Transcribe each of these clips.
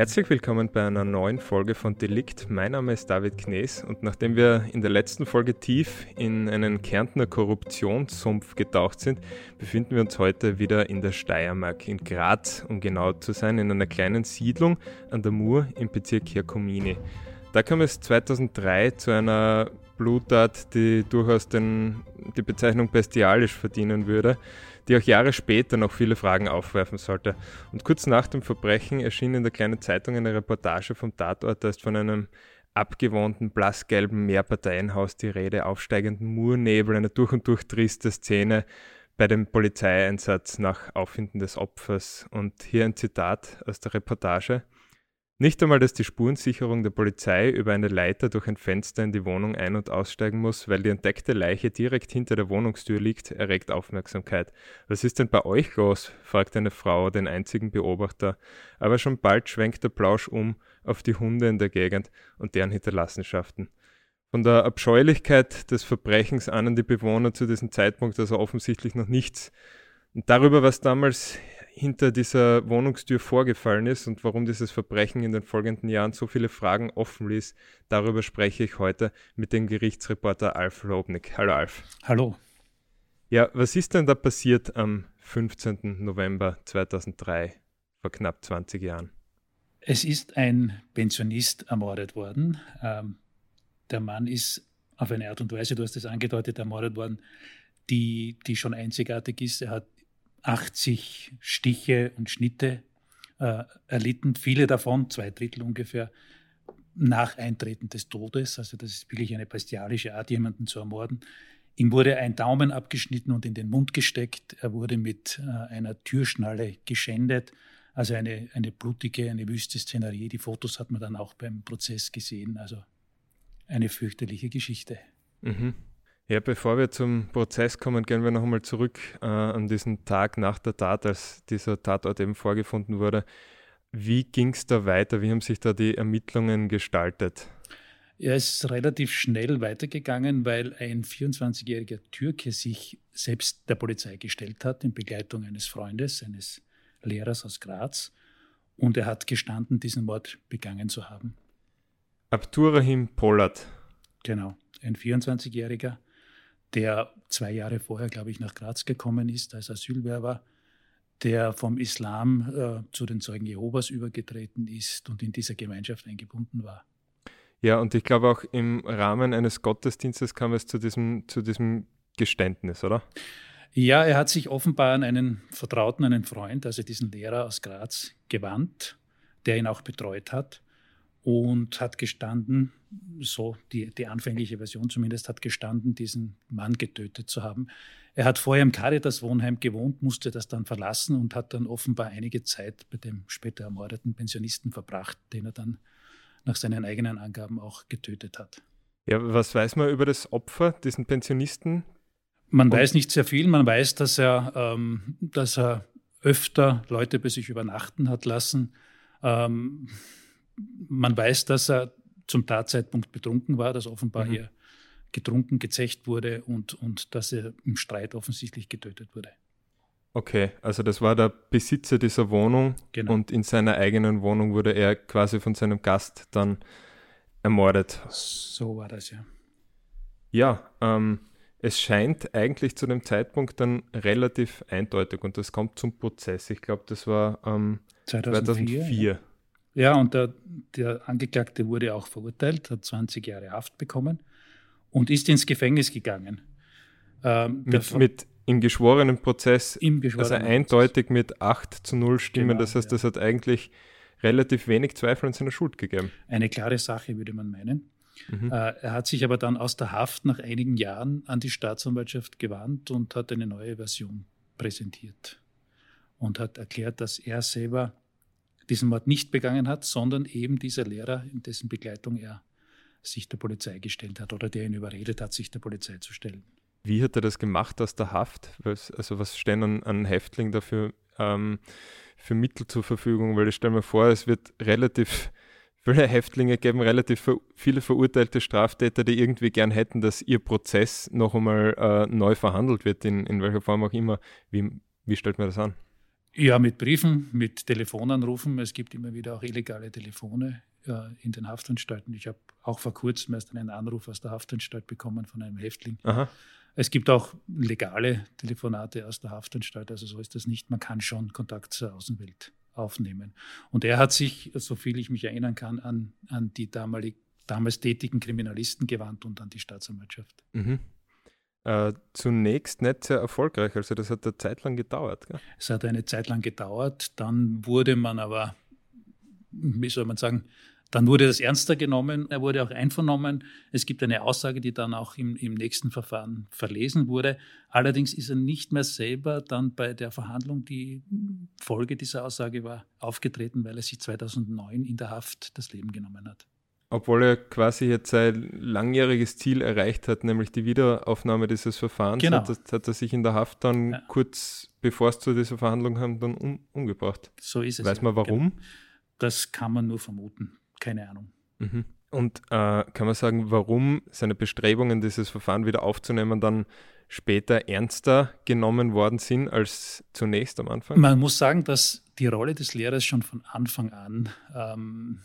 Herzlich willkommen bei einer neuen Folge von Delikt. Mein Name ist David Knees und nachdem wir in der letzten Folge tief in einen Kärntner Korruptionssumpf getaucht sind, befinden wir uns heute wieder in der Steiermark, in Graz, um genau zu sein, in einer kleinen Siedlung an der Mur im Bezirk Herkomini. Da kam es 2003 zu einer Bluttat, die durchaus den, die Bezeichnung bestialisch verdienen würde die auch Jahre später noch viele Fragen aufwerfen sollte. Und kurz nach dem Verbrechen erschien in der kleinen Zeitung eine Reportage vom Tatort, da ist von einem abgewohnten blassgelben Mehrparteienhaus die Rede, aufsteigenden Murnebel, eine durch und durch triste Szene bei dem Polizeieinsatz nach Auffinden des Opfers. Und hier ein Zitat aus der Reportage. Nicht einmal, dass die Spurensicherung der Polizei über eine Leiter durch ein Fenster in die Wohnung ein- und aussteigen muss, weil die entdeckte Leiche direkt hinter der Wohnungstür liegt, erregt Aufmerksamkeit. Was ist denn bei euch los? fragt eine Frau den einzigen Beobachter. Aber schon bald schwenkt der Plausch um auf die Hunde in der Gegend und deren Hinterlassenschaften. Von der Abscheulichkeit des Verbrechens ahnen die Bewohner zu diesem Zeitpunkt also offensichtlich noch nichts. Und darüber, was damals hinter dieser Wohnungstür vorgefallen ist und warum dieses Verbrechen in den folgenden Jahren so viele Fragen offen ließ, darüber spreche ich heute mit dem Gerichtsreporter Alf Lobnick. Hallo Alf. Hallo. Ja, was ist denn da passiert am 15. November 2003, vor knapp 20 Jahren? Es ist ein Pensionist ermordet worden. Ähm, der Mann ist auf eine Art und Weise, du hast es angedeutet, ermordet worden, die, die schon einzigartig ist. Er hat 80 Stiche und Schnitte äh, erlitten, viele davon, zwei Drittel ungefähr, nach Eintreten des Todes. Also das ist wirklich eine bestialische Art, jemanden zu ermorden. Ihm wurde ein Daumen abgeschnitten und in den Mund gesteckt. Er wurde mit äh, einer Türschnalle geschändet. Also eine, eine blutige, eine wüste Szenerie. Die Fotos hat man dann auch beim Prozess gesehen. Also eine fürchterliche Geschichte. Mhm. Ja, bevor wir zum Prozess kommen, gehen wir noch einmal zurück äh, an diesen Tag nach der Tat, als dieser Tatort eben vorgefunden wurde. Wie ging es da weiter? Wie haben sich da die Ermittlungen gestaltet? Ja, es ist relativ schnell weitergegangen, weil ein 24-jähriger Türke sich selbst der Polizei gestellt hat, in Begleitung eines Freundes, eines Lehrers aus Graz. Und er hat gestanden, diesen Mord begangen zu haben. Abdurrahim Polat. Genau, ein 24-jähriger der zwei Jahre vorher, glaube ich, nach Graz gekommen ist als Asylwerber, der vom Islam äh, zu den Zeugen Jehovas übergetreten ist und in dieser Gemeinschaft eingebunden war. Ja, und ich glaube auch im Rahmen eines Gottesdienstes kam es zu diesem, zu diesem Geständnis, oder? Ja, er hat sich offenbar an einen Vertrauten, einen Freund, also diesen Lehrer aus Graz, gewandt, der ihn auch betreut hat und hat gestanden, so die, die anfängliche Version zumindest, hat gestanden, diesen Mann getötet zu haben. Er hat vorher im Caritas-Wohnheim gewohnt, musste das dann verlassen und hat dann offenbar einige Zeit bei dem später ermordeten Pensionisten verbracht, den er dann nach seinen eigenen Angaben auch getötet hat. Ja, was weiß man über das Opfer, diesen Pensionisten? Man und weiß nicht sehr viel. Man weiß, dass er, ähm, dass er öfter Leute bei sich übernachten hat lassen. Ähm, man weiß, dass er zum Tatzeitpunkt betrunken war, dass offenbar mhm. hier getrunken, gezecht wurde und, und dass er im Streit offensichtlich getötet wurde. Okay, also das war der Besitzer dieser Wohnung genau. und in seiner eigenen Wohnung wurde er quasi von seinem Gast dann ermordet. So war das ja. Ja, ähm, es scheint eigentlich zu dem Zeitpunkt dann relativ eindeutig und das kommt zum Prozess. Ich glaube, das war ähm, 2004. 2004. Ja. Und der, der Angeklagte wurde auch verurteilt, hat 20 Jahre Haft bekommen und ist ins Gefängnis gegangen. Ähm, mit, mit, im geschworenen Prozess, im geschworenen also eindeutig Prozess. mit 8 zu 0 Stimmen. Genau, das heißt, ja. das hat eigentlich relativ wenig Zweifel an seiner Schuld gegeben. Eine klare Sache, würde man meinen. Mhm. Äh, er hat sich aber dann aus der Haft nach einigen Jahren an die Staatsanwaltschaft gewandt und hat eine neue Version präsentiert und hat erklärt, dass er selber diesen Mord nicht begangen hat, sondern eben dieser Lehrer, in dessen Begleitung er sich der Polizei gestellt hat oder der ihn überredet hat, sich der Polizei zu stellen. Wie hat er das gemacht aus der Haft? Also was stehen an, an Häftlingen dafür ähm, für Mittel zur Verfügung? Weil ich stelle mir vor, es wird relativ viele Häftlinge geben, relativ viele verurteilte Straftäter, die irgendwie gern hätten, dass ihr Prozess noch einmal äh, neu verhandelt wird, in, in welcher Form auch immer. Wie, wie stellt man das an? Ja, mit Briefen, mit Telefonanrufen. Es gibt immer wieder auch illegale Telefone äh, in den Haftanstalten. Ich habe auch vor kurzem erst einen Anruf aus der Haftanstalt bekommen von einem Häftling. Aha. Es gibt auch legale Telefonate aus der Haftanstalt, also so ist das nicht. Man kann schon Kontakt zur Außenwelt aufnehmen. Und er hat sich, soviel ich mich erinnern kann, an, an die damalig, damals tätigen Kriminalisten gewandt und an die Staatsanwaltschaft. Mhm. Äh, zunächst nicht sehr erfolgreich, also das hat eine Zeit lang gedauert. Gell? Es hat eine Zeit lang gedauert, dann wurde man aber, wie soll man sagen, dann wurde das ernster genommen, er wurde auch einvernommen. Es gibt eine Aussage, die dann auch im, im, nächsten Verfahren verlesen wurde. Allerdings ist er nicht mehr selber dann bei der Verhandlung, die Folge dieser Aussage war, aufgetreten, weil er sich 2009 in der Haft das Leben genommen hat. Obwohl er quasi jetzt sein langjähriges Ziel erreicht hat, nämlich die Wiederaufnahme dieses Verfahrens, genau. hat, hat, er sich in der Haft dann ja. kurz bevor es zu dieser Verhandlung kam, dann um, umgebracht. So ist es. Weiß man warum? Genau. Das kann man nur vermuten keine Ahnung. Mhm. Und äh, kann man sagen, warum seine Bestrebungen, dieses Verfahren wieder aufzunehmen, dann später ernster genommen worden sind als zunächst am Anfang? Man muss sagen, dass die Rolle des Lehrers schon von Anfang an ähm,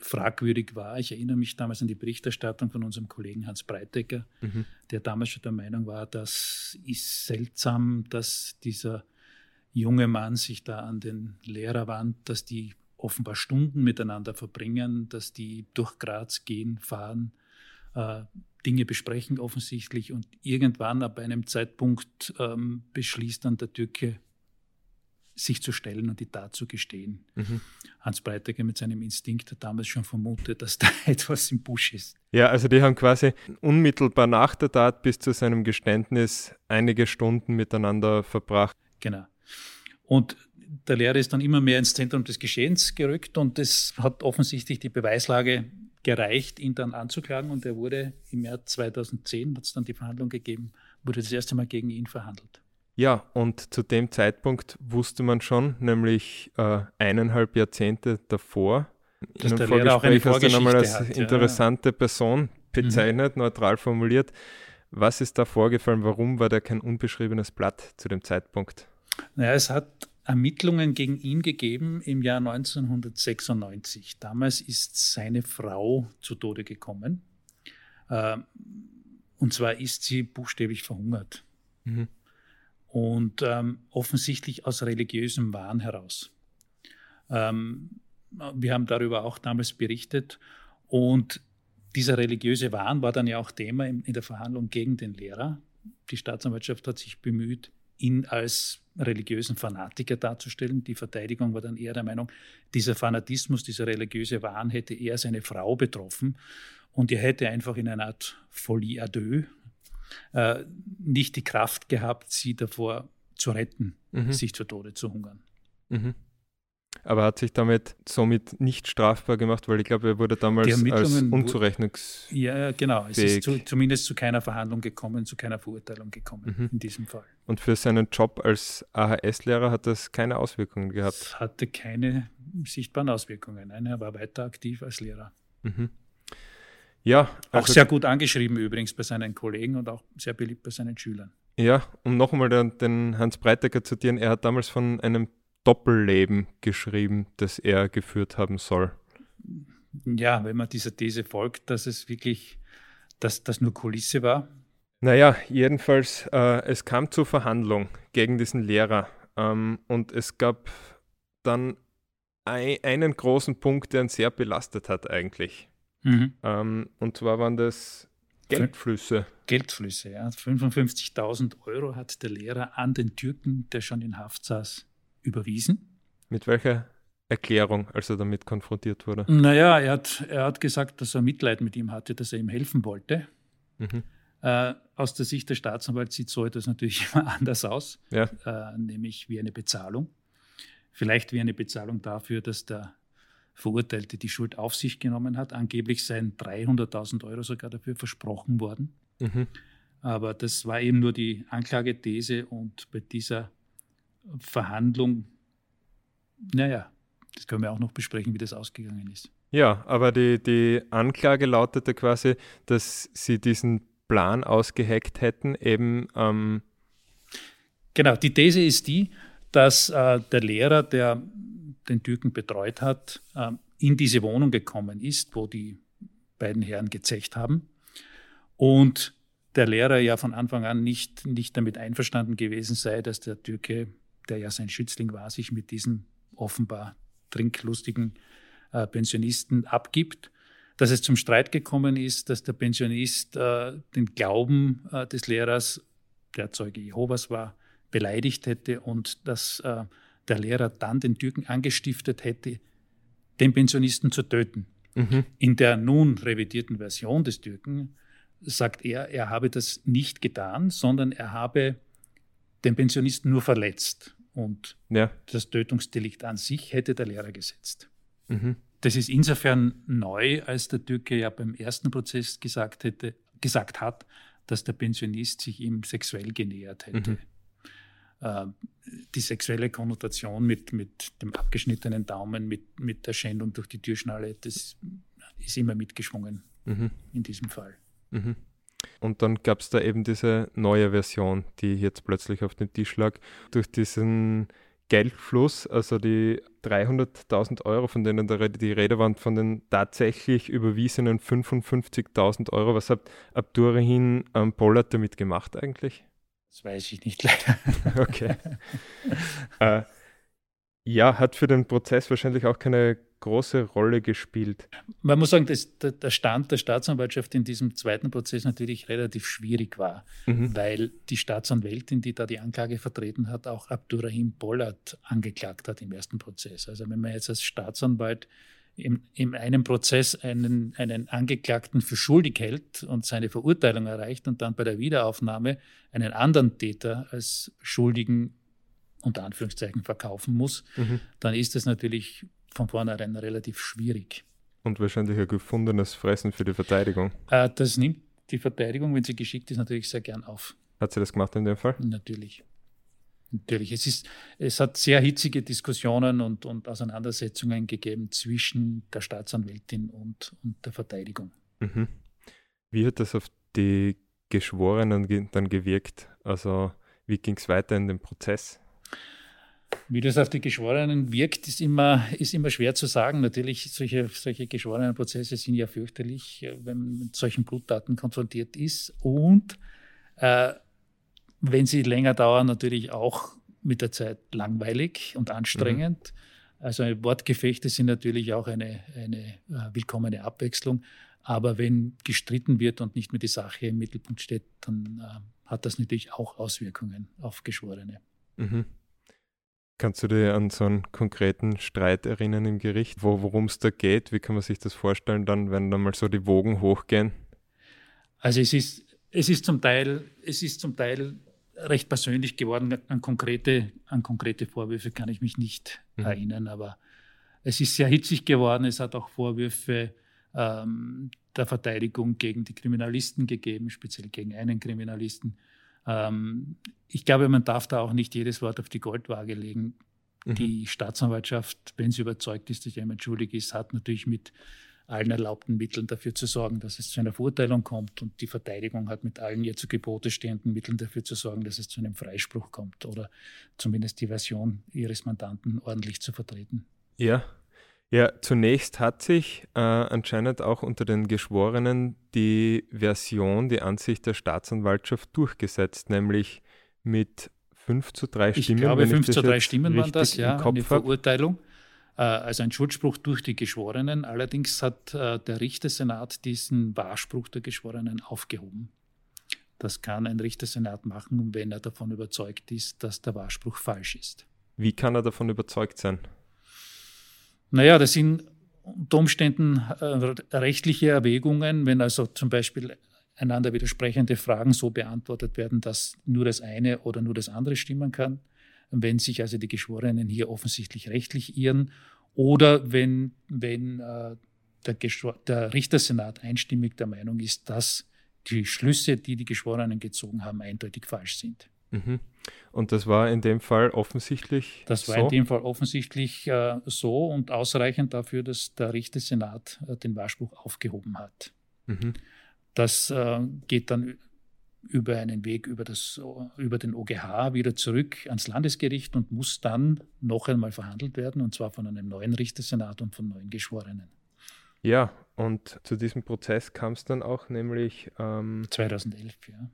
fragwürdig war. Ich erinnere mich damals an die Berichterstattung von unserem Kollegen Hans Breitecker, mhm. der damals schon der Meinung war, das ist seltsam, dass dieser junge Mann sich da an den Lehrer wandt, dass die offenbar Stunden miteinander verbringen, dass die durch Graz gehen, fahren, äh, Dinge besprechen offensichtlich und irgendwann ab einem Zeitpunkt ähm, beschließt dann der Türke, sich zu stellen und die Tat zu gestehen. Mhm. Hans Breitecker mit seinem Instinkt hat damals schon vermutet, dass da etwas im Busch ist. Ja, also die haben quasi unmittelbar nach der Tat bis zu seinem Geständnis einige Stunden miteinander verbracht. Genau. Und der Lehrer ist dann immer mehr ins Zentrum des Geschehens gerückt und es hat offensichtlich die Beweislage gereicht, ihn dann anzuklagen und er wurde im Jahr 2010, hat es dann die Verhandlung gegeben, wurde das erste Mal gegen ihn verhandelt. Ja, und zu dem Zeitpunkt wusste man schon, nämlich äh, eineinhalb Jahrzehnte davor, dass in einem auch eine hast du nochmal als hat, interessante ja. Person bezeichnet, mhm. neutral formuliert. Was ist da vorgefallen? Warum war der kein unbeschriebenes Blatt zu dem Zeitpunkt? Naja, es hat Ermittlungen gegen ihn gegeben im Jahr 1996. Damals ist seine Frau zu Tode gekommen. Ähm, und zwar ist sie buchstäblich verhungert. Mhm. Und ähm, offensichtlich aus religiösem Wahn heraus. Ähm, wir haben darüber auch damals berichtet. Und dieser religiöse Wahn war dann ja auch Thema in, in der Verhandlung gegen den Lehrer. Die Staatsanwaltschaft hat sich bemüht, ihn als religiösen Fanatiker darzustellen. Die Verteidigung war dann eher der Meinung, dieser Fanatismus, dieser religiöse Wahn hätte eher seine Frau betroffen und er hätte einfach in einer Art Folie à deux äh, nicht die Kraft gehabt, sie davor zu retten, mhm. sich zu Tode zu hungern. Mhm aber hat sich damit somit nicht strafbar gemacht, weil ich glaube, er wurde damals als unzurechnungs. Ja, genau. Es ist zu, zumindest zu keiner Verhandlung gekommen, zu keiner Verurteilung gekommen mhm. in diesem Fall. Und für seinen Job als AHS-Lehrer hat das keine Auswirkungen gehabt? Es hatte keine sichtbaren Auswirkungen. Nein, er war weiter aktiv als Lehrer. Mhm. Ja. Also auch sehr gut angeschrieben übrigens bei seinen Kollegen und auch sehr beliebt bei seinen Schülern. Ja, um nochmal den, den Hans Breitecker zu zitieren, er hat damals von einem Doppelleben geschrieben, das er geführt haben soll. Ja, wenn man dieser These folgt, dass es wirklich, dass das nur Kulisse war. Naja, jedenfalls, äh, es kam zur Verhandlung gegen diesen Lehrer ähm, und es gab dann ein, einen großen Punkt, der ihn sehr belastet hat eigentlich. Mhm. Ähm, und zwar waren das Geldflüsse. Geldflüsse, ja. 55.000 Euro hat der Lehrer an den Türken, der schon in Haft saß, überwiesen. Mit welcher Erklärung, als er damit konfrontiert wurde? Naja, er hat, er hat gesagt, dass er Mitleid mit ihm hatte, dass er ihm helfen wollte. Mhm. Äh, aus der Sicht der Staatsanwalt sieht so etwas natürlich immer anders aus, ja. äh, nämlich wie eine Bezahlung. Vielleicht wie eine Bezahlung dafür, dass der Verurteilte die Schuld auf sich genommen hat. Angeblich seien 300.000 Euro sogar dafür versprochen worden. Mhm. Aber das war eben nur die Anklagethese und bei dieser Verhandlung, naja, das können wir auch noch besprechen, wie das ausgegangen ist. Ja, aber die, die Anklage lautete quasi, dass sie diesen Plan ausgeheckt hätten, eben. Ähm genau, die These ist die, dass äh, der Lehrer, der den Türken betreut hat, äh, in diese Wohnung gekommen ist, wo die beiden Herren gezecht haben. Und der Lehrer ja von Anfang an nicht, nicht damit einverstanden gewesen sei, dass der Türke, der ja sein Schützling war, sich mit diesem offenbar trinklustigen äh, Pensionisten abgibt. Dass es zum Streit gekommen ist, dass der Pensionist äh, den Glauben äh, des Lehrers, der Zeuge Jehovas war, beleidigt hätte und dass der Lehrer dann den Türken angestiftet hätte, den Pensionisten zu töten. Mhm. In der nun revidierten Version des Türken sagt er, er habe das nicht getan, sondern er habe den Pensionisten nur verletzt. Und ja. das Tötungsdelikt an sich hätte der Lehrer gesetzt. Mhm. Das ist insofern neu, als der Türke ja beim ersten Prozess gesagt, hätte, gesagt hat, dass der Pensionist sich ihm sexuell genähert hätte. Mhm. Äh, die sexuelle Konnotation mit, mit dem abgeschnittenen Daumen, mit, mit der Schändung durch die Türschnalle, das ist immer mitgeschwungen mhm. in diesem Fall. Mhm. Und dann gab es da eben diese neue Version, die jetzt plötzlich auf den Tisch lag. Durch diesen Geldfluss, also die 300.000 Euro, von denen die Rede waren, von den tatsächlich überwiesenen 55.000 Euro. Was hat Abdurrahim ähm, Pollard damit gemacht eigentlich? Das weiß ich nicht leider. okay. äh, ja, hat für den Prozess wahrscheinlich auch keine große Rolle gespielt. Man muss sagen, dass der Stand der Staatsanwaltschaft in diesem zweiten Prozess natürlich relativ schwierig war, mhm. weil die Staatsanwältin, die da die Anklage vertreten hat, auch Abdurrahim Bollard angeklagt hat im ersten Prozess. Also wenn man jetzt als Staatsanwalt in, in einem Prozess einen, einen Angeklagten für schuldig hält und seine Verurteilung erreicht und dann bei der Wiederaufnahme einen anderen Täter als Schuldigen unter Anführungszeichen verkaufen muss, mhm. dann ist das natürlich von vornherein relativ schwierig. Und wahrscheinlich ein gefundenes Fressen für die Verteidigung. Äh, das nimmt die Verteidigung, wenn sie geschickt ist, natürlich sehr gern auf. Hat sie das gemacht in dem Fall? Natürlich. Natürlich. Es, ist, es hat sehr hitzige Diskussionen und, und Auseinandersetzungen gegeben zwischen der Staatsanwältin und, und der Verteidigung. Mhm. Wie hat das auf die Geschworenen dann gewirkt? Also wie ging es weiter in dem Prozess? Wie das auf die Geschworenen wirkt, ist immer, ist immer schwer zu sagen. Natürlich, solche, solche Geschworenenprozesse sind ja fürchterlich, äh, wenn man mit solchen Blutdaten konfrontiert ist. Und äh, wenn sie länger dauern, natürlich auch mit der Zeit langweilig und anstrengend. Mhm. Also Wortgefechte sind natürlich auch eine, eine äh, willkommene Abwechslung. Aber wenn gestritten wird und nicht mehr die Sache im Mittelpunkt steht, dann äh, hat das natürlich auch Auswirkungen auf Geschworene. Mhm. Kannst du dir an so einen konkreten Streit erinnern im Gericht, wo, worum es da geht? Wie kann man sich das vorstellen, dann, wenn da mal so die Wogen hochgehen? Also es ist, es ist zum Teil, es ist zum Teil recht persönlich geworden. An konkrete, an konkrete Vorwürfe kann ich mich nicht mhm. erinnern, aber es ist sehr hitzig geworden. Es hat auch Vorwürfe ähm, der Verteidigung gegen die Kriminalisten gegeben, speziell gegen einen Kriminalisten. Ähm, ich glaube, man darf da auch nicht jedes Wort auf die Goldwaage legen. Mhm. Die Staatsanwaltschaft, wenn sie überzeugt ist, dass jemand schuldig ist, hat natürlich mit allen erlaubten Mitteln dafür zu sorgen, dass es zu einer Verurteilung kommt. Und die Verteidigung hat mit allen ihr zu Gebote stehenden Mitteln dafür zu sorgen, dass es zu einem Freispruch kommt oder zumindest die Version ihres Mandanten ordentlich zu vertreten. Ja. Ja, zunächst hat sich äh, anscheinend auch unter den Geschworenen die Version, die Ansicht der Staatsanwaltschaft durchgesetzt, nämlich mit 5 zu 3 Stimmen. Ich glaube, 5 zu 3 Stimmen waren das, ja, eine Verurteilung. Äh, also ein Schuldspruch durch die Geschworenen. Allerdings hat äh, der Richtersenat diesen Wahrspruch der Geschworenen aufgehoben. Das kann ein Richtersenat machen, wenn er davon überzeugt ist, dass der Wahrspruch falsch ist. Wie kann er davon überzeugt sein? Naja, das sind unter Umständen äh, rechtliche Erwägungen, wenn also zum Beispiel einander widersprechende Fragen so beantwortet werden, dass nur das eine oder nur das andere stimmen kann wenn sich also die Geschworenen hier offensichtlich rechtlich irren oder wenn, wenn äh, der, der Richtersenat einstimmig der Meinung ist, dass die Schlüsse, die die Geschworenen gezogen haben, eindeutig falsch sind. Mhm. Und das war in dem Fall offensichtlich Das war so? in dem Fall offensichtlich äh, so und ausreichend dafür, dass der Richtersenat äh, den Wahrspruch aufgehoben hat. Mhm. Das äh, geht dann über einen Weg über, das, über den OGH wieder zurück ans Landesgericht und muss dann noch einmal verhandelt werden, und zwar von einem neuen Richtersenat und von neuen Geschworenen. Ja, und zu diesem Prozess kam es dann auch nämlich. Ähm, 2011, ja.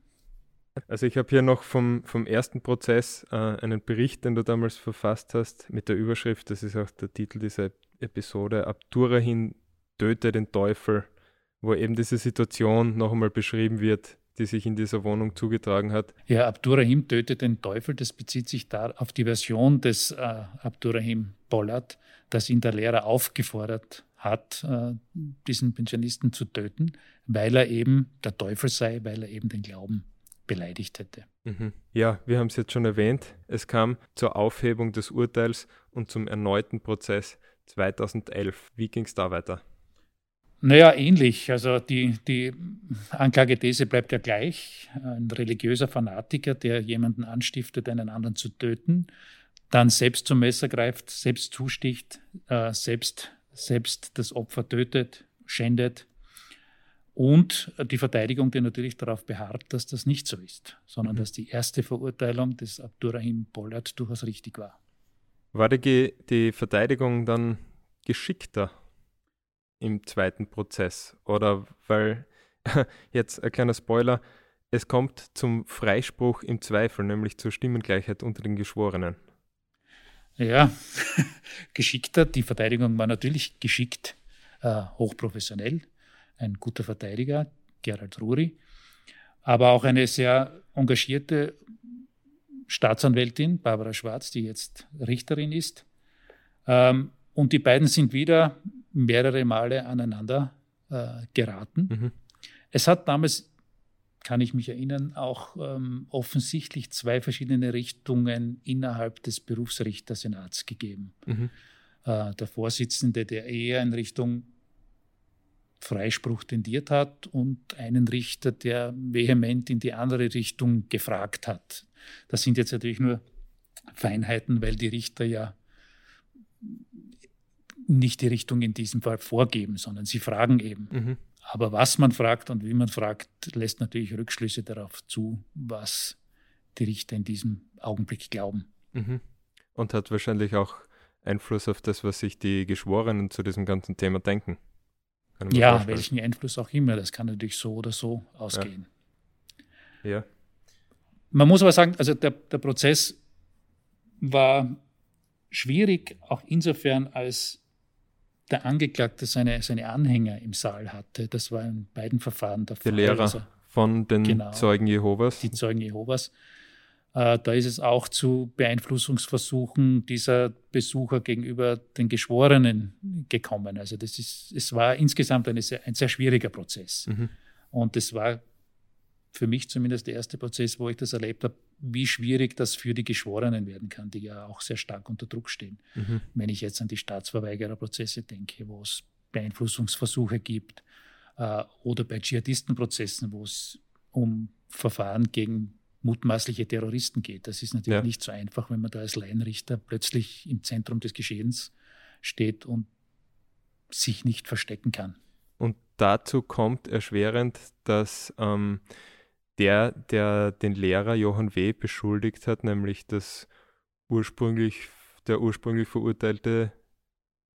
Also ich habe hier noch vom, vom ersten Prozess äh, einen Bericht, den du damals verfasst hast, mit der Überschrift, das ist auch der Titel dieser Episode, Abdurrahim töte den Teufel, wo eben diese Situation noch einmal beschrieben wird, die sich in dieser Wohnung zugetragen hat. Ja, Abdurrahim tötet den Teufel, das bezieht sich da auf die Version des äh, Abdurrahim Bollard, dass ihn der Lehrer aufgefordert hat, äh, diesen Pensionisten zu töten, weil er eben der Teufel sei, weil er eben den Glauben beleidigt hätte. Mhm. Ja, wir haben es jetzt schon erwähnt. Es kam zur Aufhebung des Urteils und zum erneuten Prozess 2011. Wie ging es da weiter? Naja, ähnlich. Also die, die Anklagethese bleibt ja gleich. Ein religiöser Fanatiker, der jemanden anstiftet, einen anderen zu töten, dann selbst zum Messer greift, selbst zusticht, äh, selbst, selbst das Opfer tötet, schändet. Und die Verteidigung, die natürlich darauf beharrt, dass das nicht so ist, sondern mhm. dass die erste Verurteilung des Abdurrahim Bollard durchaus richtig war. War die, die Verteidigung dann geschickter im zweiten Prozess. Oder weil, jetzt ein kleiner Spoiler, es kommt zum Freispruch im Zweifel, nämlich zur Stimmengleichheit unter den Geschworenen. Ja, geschickter. Die Verteidigung war natürlich geschickt, äh, hochprofessionell. Ein guter Verteidiger, Gerald Ruri, aber auch eine sehr engagierte Staatsanwältin, Barbara Schwarz, die jetzt Richterin ist. Ähm, und die beiden sind wieder mehrere Male aneinander äh, geraten. Mhm. Es hat damals, kann ich mich erinnern, auch ähm, offensichtlich zwei verschiedene Richtungen innerhalb des Berufsrichtersenats gegeben. Mhm. Äh, der Vorsitzende, der eher in Richtung Freispruch tendiert hat und einen Richter, der vehement in die andere Richtung gefragt hat. Das sind jetzt natürlich nur Feinheiten, weil die Richter ja nicht die Richtung in diesem Fall vorgeben, sondern sie fragen eben. Mhm. Aber was man fragt und wie man fragt, lässt natürlich Rückschlüsse darauf zu, was die Richter in diesem Augenblick glauben. Mhm. Und hat wahrscheinlich auch Einfluss auf das, was sich die Geschworenen zu diesem ganzen Thema denken. Ja, vorstellen. welchen Einfluss auch immer. Das kann natürlich so oder so ausgehen. Ja. ja. Man muss aber sagen, also der, der Prozess war schwierig, auch insofern, als der Angeklagte seine, seine Anhänger im Saal hatte. Das war in beiden Verfahren der Fall. Der Lehrer also, von den genau, Zeugen Jehovas. Die Zeugen Jehovas. Äh, da ist es auch zu Beeinflussungsversuchen dieser Besucher gegenüber den Geschworenen gekommen. Also das ist, es war insgesamt eine sehr, ein sehr schwieriger Prozess. Mhm. Und es war für mich zumindest der erste Prozess, wo ich das erlebt habe, wie schwierig das für die Geschworenen werden kann, die ja auch sehr stark unter Druck stehen. Mhm. Wenn ich jetzt an die Staatsverweigererprozesse denke, wo es Beeinflussungsversuche gibt, äh, oder bei Dschihadistenprozessen, wo es um Verfahren gegen mutmaßliche Terroristen geht. Das ist natürlich ja. nicht so einfach, wenn man da als Laienrichter plötzlich im Zentrum des Geschehens steht und sich nicht verstecken kann. Und dazu kommt erschwerend, dass ähm, der, der den Lehrer Johann W. beschuldigt hat, nämlich dass ursprünglich, der ursprünglich verurteilte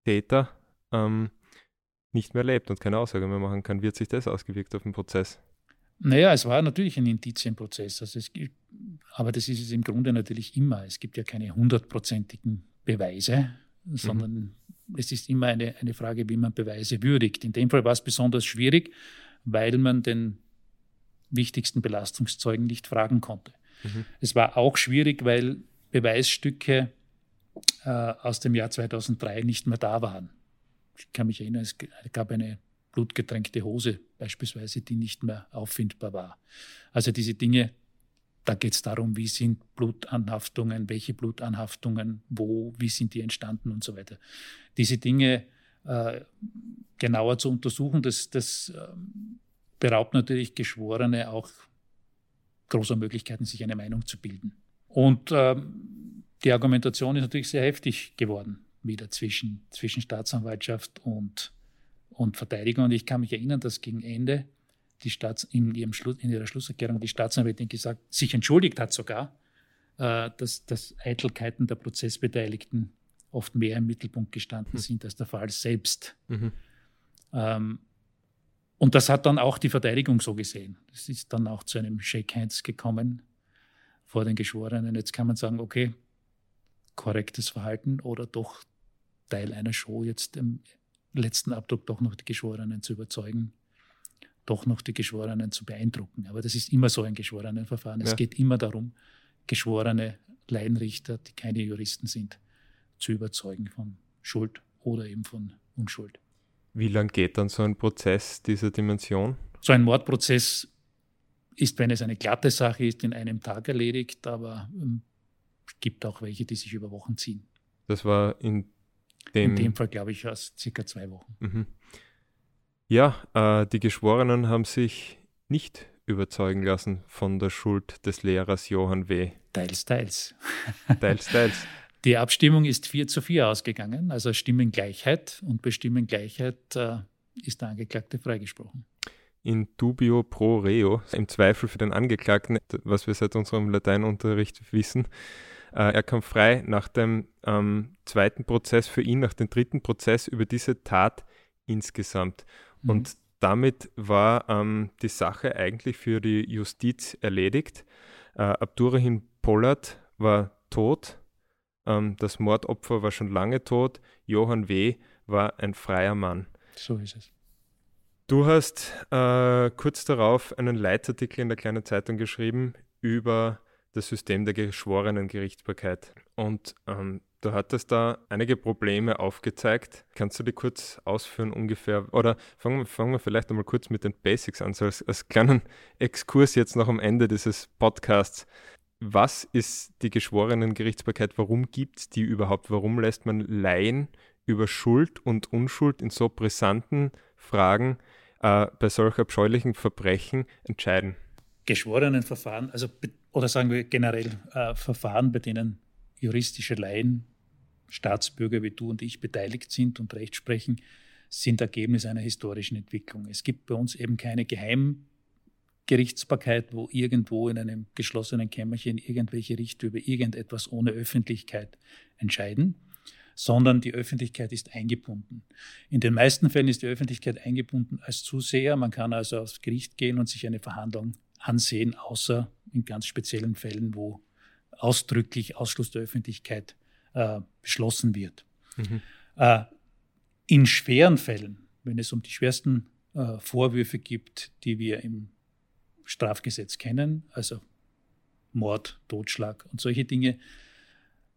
Täter ähm, nicht mehr lebt und keine Aussage mehr machen kann. Wie hat sich das ausgewirkt auf den Prozess? Naja, es war natürlich ein Indizienprozess. Also es gibt, aber das ist es im Grunde natürlich immer. Es gibt ja keine hundertprozentigen Beweise, sondern mhm. es ist immer eine, eine Frage, wie man Beweise würdigt. In dem Fall war es besonders schwierig, weil man den wichtigsten Belastungszeugen nicht fragen konnte. Mhm. Es war auch schwierig, weil Beweisstücke äh, aus dem Jahr 2003 nicht mehr da waren. Ich kann mich erinnern, es gab eine blutgetränkte Hose beispielsweise, die nicht mehr auffindbar war. Also diese Dinge, da geht es darum, wie sind Blutanhaftungen, welche Blutanhaftungen, wo, wie sind die entstanden und so weiter. Diese Dinge äh, genauer zu untersuchen, das, das äh, beraubt natürlich Geschworene auch großer Möglichkeiten, sich eine Meinung zu bilden. Und ähm, die Argumentation ist natürlich sehr heftig geworden, wieder zwischen, zwischen Staatsanwaltschaft und, und Verteidigung. Und ich kann mich erinnern, dass gegen Ende die Staats, in, ihrem Schluss, in ihrer Schlusserklärung die Staatsanwältin gesagt, sich entschuldigt hat sogar, äh, dass, dass Eitelkeiten der Prozessbeteiligten oft mehr im Mittelpunkt gestanden mhm. sind als der Fall selbst. Mhm. Ähm, und das hat dann auch die Verteidigung so gesehen. Es ist dann auch zu einem Shake Hands gekommen vor den Geschworenen. Jetzt kann man sagen, okay, korrektes Verhalten oder doch Teil einer Show, jetzt im letzten Abdruck doch noch die Geschworenen zu überzeugen, doch noch die Geschworenen zu beeindrucken. Aber das ist immer so ein Geschworenenverfahren. Ja. Es geht immer darum, geschworene Laienrichter, die keine Juristen sind, zu überzeugen von Schuld oder eben von Unschuld. Wie lang geht dann so ein Prozess dieser Dimension? So ein Mordprozess ist, wenn es eine glatte Sache ist, in einem Tag erledigt, aber es ähm, gibt auch welche, die sich über Wochen ziehen. Das war in dem, in dem Fall, glaube ich, aus circa zwei Wochen. Mhm. Ja, äh, die Geschworenen haben sich nicht überzeugen lassen von der Schuld des Lehrers Johann W. Teils, teils. teils, teils. Die Abstimmung ist 4 zu 4 ausgegangen, also Stimmengleichheit. Und bei Stimmengleichheit äh, ist der Angeklagte freigesprochen. In dubio pro reo, im Zweifel für den Angeklagten, was wir seit unserem Lateinunterricht wissen. Äh, er kam frei nach dem ähm, zweiten Prozess für ihn, nach dem dritten Prozess über diese Tat insgesamt. Mhm. Und damit war ähm, die Sache eigentlich für die Justiz erledigt. Äh, Abdurrahim Pollard war tot das Mordopfer war schon lange tot. Johann W. war ein freier Mann. So ist es. Du hast äh, kurz darauf einen Leitartikel in der kleinen Zeitung geschrieben über das System der geschworenen Gerichtsbarkeit. Und ähm, du hattest da einige Probleme aufgezeigt. Kannst du die kurz ausführen ungefähr? Oder fangen wir, fangen wir vielleicht einmal kurz mit den Basics an, so als, als kleinen Exkurs jetzt noch am Ende dieses Podcasts was ist die geschworenen Gerichtsbarkeit? Warum gibt es die überhaupt? Warum lässt man Laien über Schuld und Unschuld in so brisanten Fragen äh, bei solch abscheulichen Verbrechen entscheiden? Geschworenen Verfahren, also oder sagen wir generell äh, Verfahren, bei denen juristische Laien, Staatsbürger wie du und ich beteiligt sind und Recht sprechen, sind Ergebnis einer historischen Entwicklung. Es gibt bei uns eben keine Geheim Gerichtsbarkeit, wo irgendwo in einem geschlossenen Kämmerchen irgendwelche Richter über irgendetwas ohne Öffentlichkeit entscheiden, sondern die Öffentlichkeit ist eingebunden. In den meisten Fällen ist die Öffentlichkeit eingebunden als Zuseher. Man kann also aufs Gericht gehen und sich eine Verhandlung ansehen, außer in ganz speziellen Fällen, wo ausdrücklich Ausschluss der Öffentlichkeit äh, beschlossen wird. Mhm. Äh, in schweren Fällen, wenn es um die schwersten äh, Vorwürfe gibt, die wir im Strafgesetz kennen, also Mord, Totschlag und solche Dinge,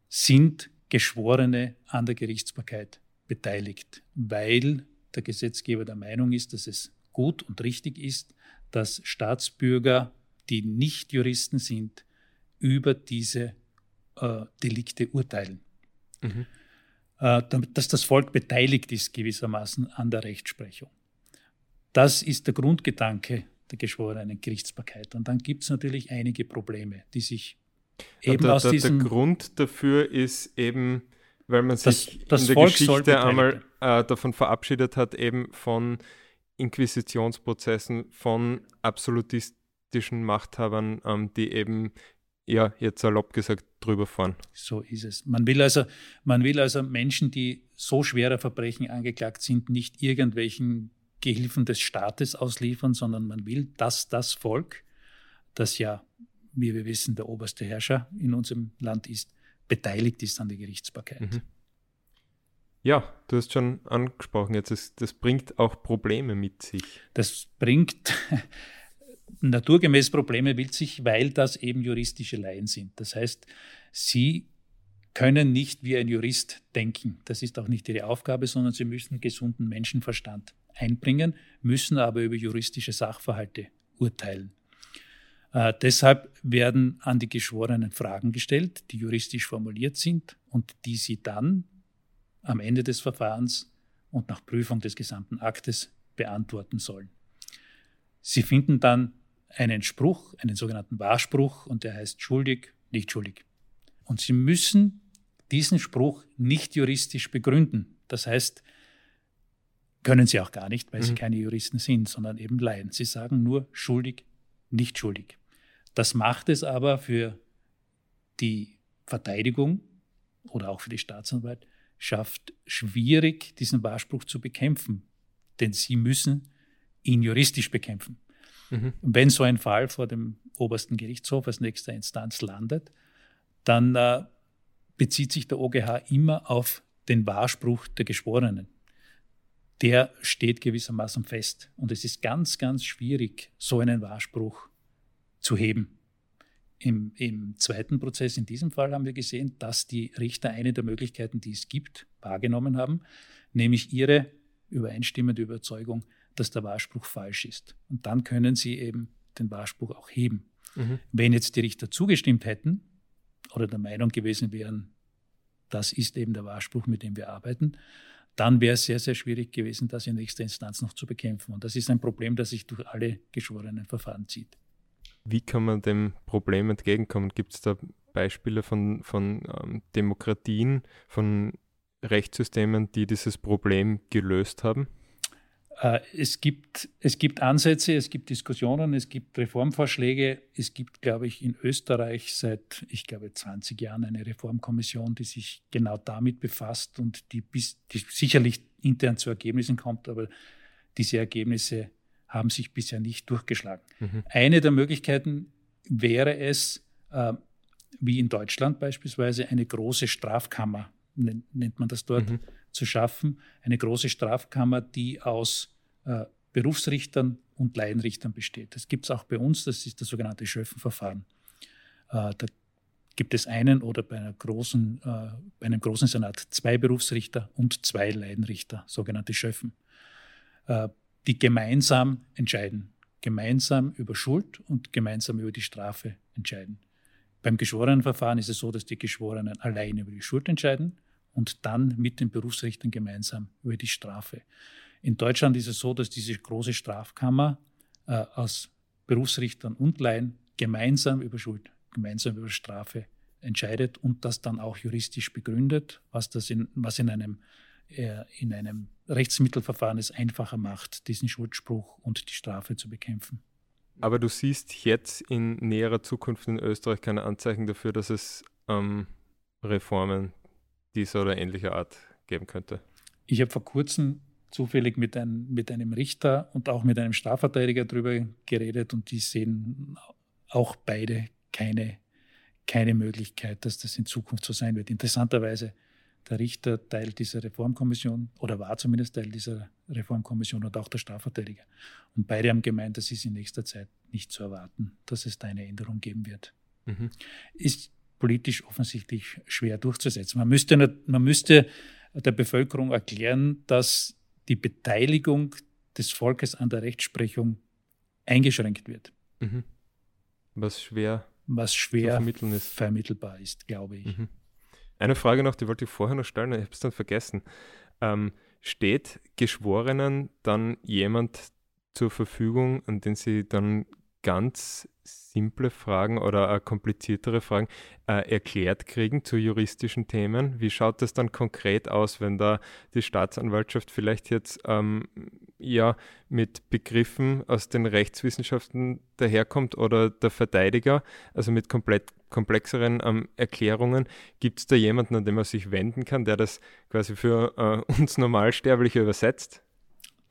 sind Geschworene an der Gerichtsbarkeit beteiligt, weil der Gesetzgeber der Meinung ist, dass es gut und richtig ist, dass Staatsbürger, die nicht Juristen sind, über diese äh, Delikte urteilen. Mhm. Äh, dass das Volk beteiligt ist gewissermaßen an der Rechtsprechung. Das ist der Grundgedanke der geschworenen Gerichtsbarkeit. Und dann gibt es natürlich einige Probleme, die sich eben der, aus der, diesem... Der Grund dafür ist eben, weil man sich das, in der Volk Geschichte einmal äh, davon verabschiedet hat, eben von Inquisitionsprozessen, von absolutistischen Machthabern, ähm, die eben, ja, jetzt salopp gesagt, drüber fahren. So ist es. Man will also, man will also Menschen, die so schwerer Verbrechen angeklagt sind, nicht irgendwelchen Gehilfen des Staates ausliefern, sondern man will, dass das Volk, das ja, wie wir wissen, der oberste Herrscher in unserem Land ist, beteiligt ist an der Gerichtsbarkeit. Mhm. Ja, du hast schon angesprochen, jetzt ist, das bringt auch Probleme mit sich. Das bringt naturgemäß Probleme mit sich, weil das eben juristische Laien sind. Das heißt, sie können nicht wie ein Jurist denken. Das ist auch nicht ihre Aufgabe, sondern sie müssen gesunden Menschenverstand einbringen, müssen aber über juristische Sachverhalte urteilen. Äh, deshalb werden an die Geschworenen Fragen gestellt, die juristisch formuliert sind und die sie dann am Ende des Verfahrens und nach Prüfung des gesamten Aktes beantworten sollen. Sie finden dann einen Spruch, einen sogenannten Wahrspruch, und der heißt schuldig, nicht schuldig. Und Sie müssen diesen Spruch nicht juristisch begründen. Das heißt, können sie auch gar nicht, weil mhm. sie keine Juristen sind, sondern eben Laien. Sie sagen nur schuldig, nicht schuldig. Das macht es aber für die Verteidigung oder auch für die Staatsanwaltschaft schwierig, diesen Wahrspruch zu bekämpfen. Denn sie müssen ihn juristisch bekämpfen. Mhm. Wenn so ein Fall vor dem obersten Gerichtshof als nächster Instanz landet, dann äh, bezieht sich der OGH immer auf den Wahrspruch der Geschworenen. Der steht gewissermaßen fest. Und es ist ganz, ganz schwierig, so einen Wahrspruch zu heben. Im, Im zweiten Prozess, in diesem Fall, haben wir gesehen, dass die Richter eine der Möglichkeiten, die es gibt, wahrgenommen haben, nämlich ihre übereinstimmende Überzeugung, dass der Wahrspruch falsch ist. Und dann können sie eben den Wahrspruch auch heben. Mhm. Wenn jetzt die Richter zugestimmt hätten oder der Meinung gewesen wären, das ist eben der Wahrspruch, mit dem wir arbeiten, dann wäre es sehr, sehr schwierig gewesen, das in nächster Instanz noch zu bekämpfen. Und das ist ein Problem, das sich durch alle geschworenen Verfahren zieht. Wie kann man dem Problem entgegenkommen? Gibt es da Beispiele von, von ähm, Demokratien, von Rechtssystemen, die dieses Problem gelöst haben? Äh, es gibt, es gibt Ansätze, es gibt Diskussionen, es gibt Reformvorschläge. Es gibt, glaube ich, in Österreich seit, ich glaube, 20 Jahren eine Reformkommission, die sich genau damit befasst und die, bis, die sicherlich intern zu Ergebnissen kommt, aber diese Ergebnisse haben sich bisher nicht durchgeschlagen. Mhm. Eine der Möglichkeiten wäre es, äh, wie in Deutschland beispielsweise, eine große Strafkammer, nennt man das dort, mhm zu schaffen. Eine große Strafkammer, die aus äh, Berufsrichtern und Laienrichtern besteht. Das gibt es auch bei uns, das ist das sogenannte Schöffenverfahren. Äh, da gibt es einen oder bei, einer großen, äh, bei einem großen Senat zwei Berufsrichter und zwei Laienrichter, sogenannte Schöffen, äh, die gemeinsam entscheiden. Gemeinsam über Schuld und gemeinsam über die Strafe entscheiden. Beim Geschworenenverfahren ist es so, dass die Geschworenen allein über die Schuld entscheiden und dann mit den Berufsrichtern gemeinsam über die Strafe. In Deutschland ist es so, dass diese große Strafkammer äh, aus Berufsrichtern und Laien gemeinsam über Schuld, gemeinsam über Strafe entscheidet und das dann auch juristisch begründet, was, das in, was in, einem, äh, in einem Rechtsmittelverfahren es einfacher macht, diesen Schuldspruch und die Strafe zu bekämpfen. Aber du siehst jetzt in näherer Zukunft in Österreich keine Anzeichen dafür, dass es ähm, Reformen dieser oder ähnlicher Art geben könnte? Ich habe vor kurzem zufällig mit, ein, mit einem Richter und auch mit einem Strafverteidiger darüber geredet und die sehen auch beide keine, keine Möglichkeit, dass das in Zukunft so sein wird. Interessanterweise, der Richter Teil dieser Reformkommission oder war zumindest Teil dieser Reformkommission und auch der Strafverteidiger. Und beide haben gemeint, das ist in nächster Zeit nicht zu erwarten, dass es da eine Änderung geben wird. Mhm. Ist politisch offensichtlich schwer durchzusetzen. Man müsste, man müsste der Bevölkerung erklären, dass die Beteiligung des Volkes an der Rechtsprechung eingeschränkt wird. Mhm. Was schwer, Was schwer ist. vermittelbar ist, glaube ich. Mhm. Eine Frage noch, die wollte ich vorher noch stellen, ich habe es dann vergessen. Ähm, steht Geschworenen dann jemand zur Verfügung, an den sie dann ganz simple Fragen oder äh, kompliziertere Fragen äh, erklärt kriegen zu juristischen Themen. Wie schaut das dann konkret aus, wenn da die Staatsanwaltschaft vielleicht jetzt ähm, ja mit Begriffen aus den Rechtswissenschaften daherkommt oder der Verteidiger, also mit komplett komplexeren ähm, Erklärungen. Gibt es da jemanden, an den man sich wenden kann, der das quasi für äh, uns Normalsterbliche übersetzt?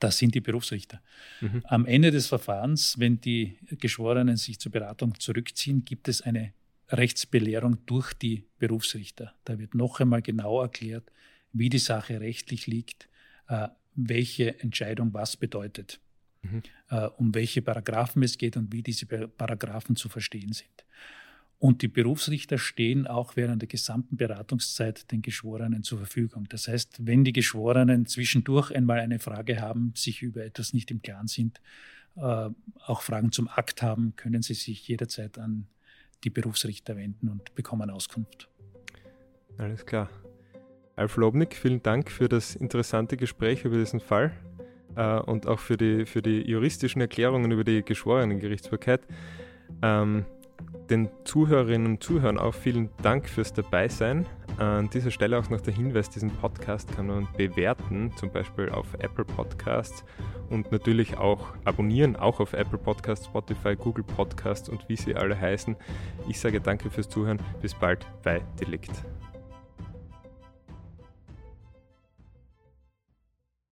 Das sind die Berufsrichter. Mhm. Am Ende des Verfahrens, wenn die Geschworenen sich zur Beratung zurückziehen, gibt es eine Rechtsbelehrung durch die Berufsrichter. Da wird noch einmal genau erklärt, wie die Sache rechtlich liegt, äh, welche Entscheidung was bedeutet, mhm. äh, um welche Paragraphen es geht und wie diese Paragraphen zu verstehen sind. Und die Berufsrichter stehen auch während der gesamten Beratungszeit den Geschworenen zur Verfügung. Das heißt, wenn die Geschworenen zwischendurch einmal eine Frage haben, sich über etwas nicht im Klaren sind, äh, auch Fragen zum Akt haben, können sie sich jederzeit an die Berufsrichter wenden und bekommen Auskunft. Alles klar. Alf Lobnik, vielen Dank für das interessante Gespräch über diesen Fall äh, und auch für die, für die juristischen Erklärungen über die geschworenen Gerichtsbarkeit. Ähm, den Zuhörerinnen und Zuhörern auch vielen Dank fürs Dabeisein. An dieser Stelle auch noch der Hinweis, diesen Podcast kann man bewerten, zum Beispiel auf Apple Podcasts und natürlich auch abonnieren, auch auf Apple Podcasts, Spotify, Google Podcasts und wie sie alle heißen. Ich sage danke fürs Zuhören. Bis bald bei Delikt.